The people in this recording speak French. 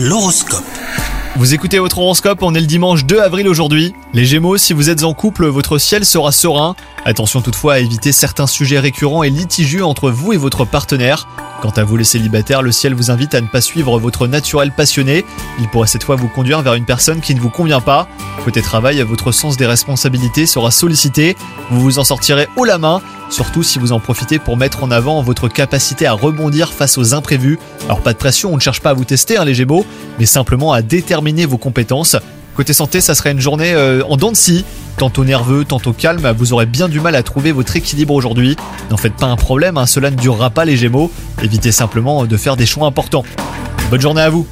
L'horoscope. Vous écoutez votre horoscope, on est le dimanche 2 avril aujourd'hui. Les Gémeaux, si vous êtes en couple, votre ciel sera serein. Attention toutefois à éviter certains sujets récurrents et litigieux entre vous et votre partenaire. Quant à vous les célibataires, le ciel vous invite à ne pas suivre votre naturel passionné. Il pourrait cette fois vous conduire vers une personne qui ne vous convient pas. Côté travail, votre sens des responsabilités sera sollicité. Vous vous en sortirez haut la main, surtout si vous en profitez pour mettre en avant votre capacité à rebondir face aux imprévus. Alors pas de pression, on ne cherche pas à vous tester hein, les Gémeaux, mais simplement à déterminer vos compétences. Côté santé, ça serait une journée euh, en dents de scie. Tantôt nerveux, tantôt calme, vous aurez bien du mal à trouver votre équilibre aujourd'hui. N'en faites pas un problème, hein, cela ne durera pas les Gémeaux. Évitez simplement de faire des choix importants. Bonne journée à vous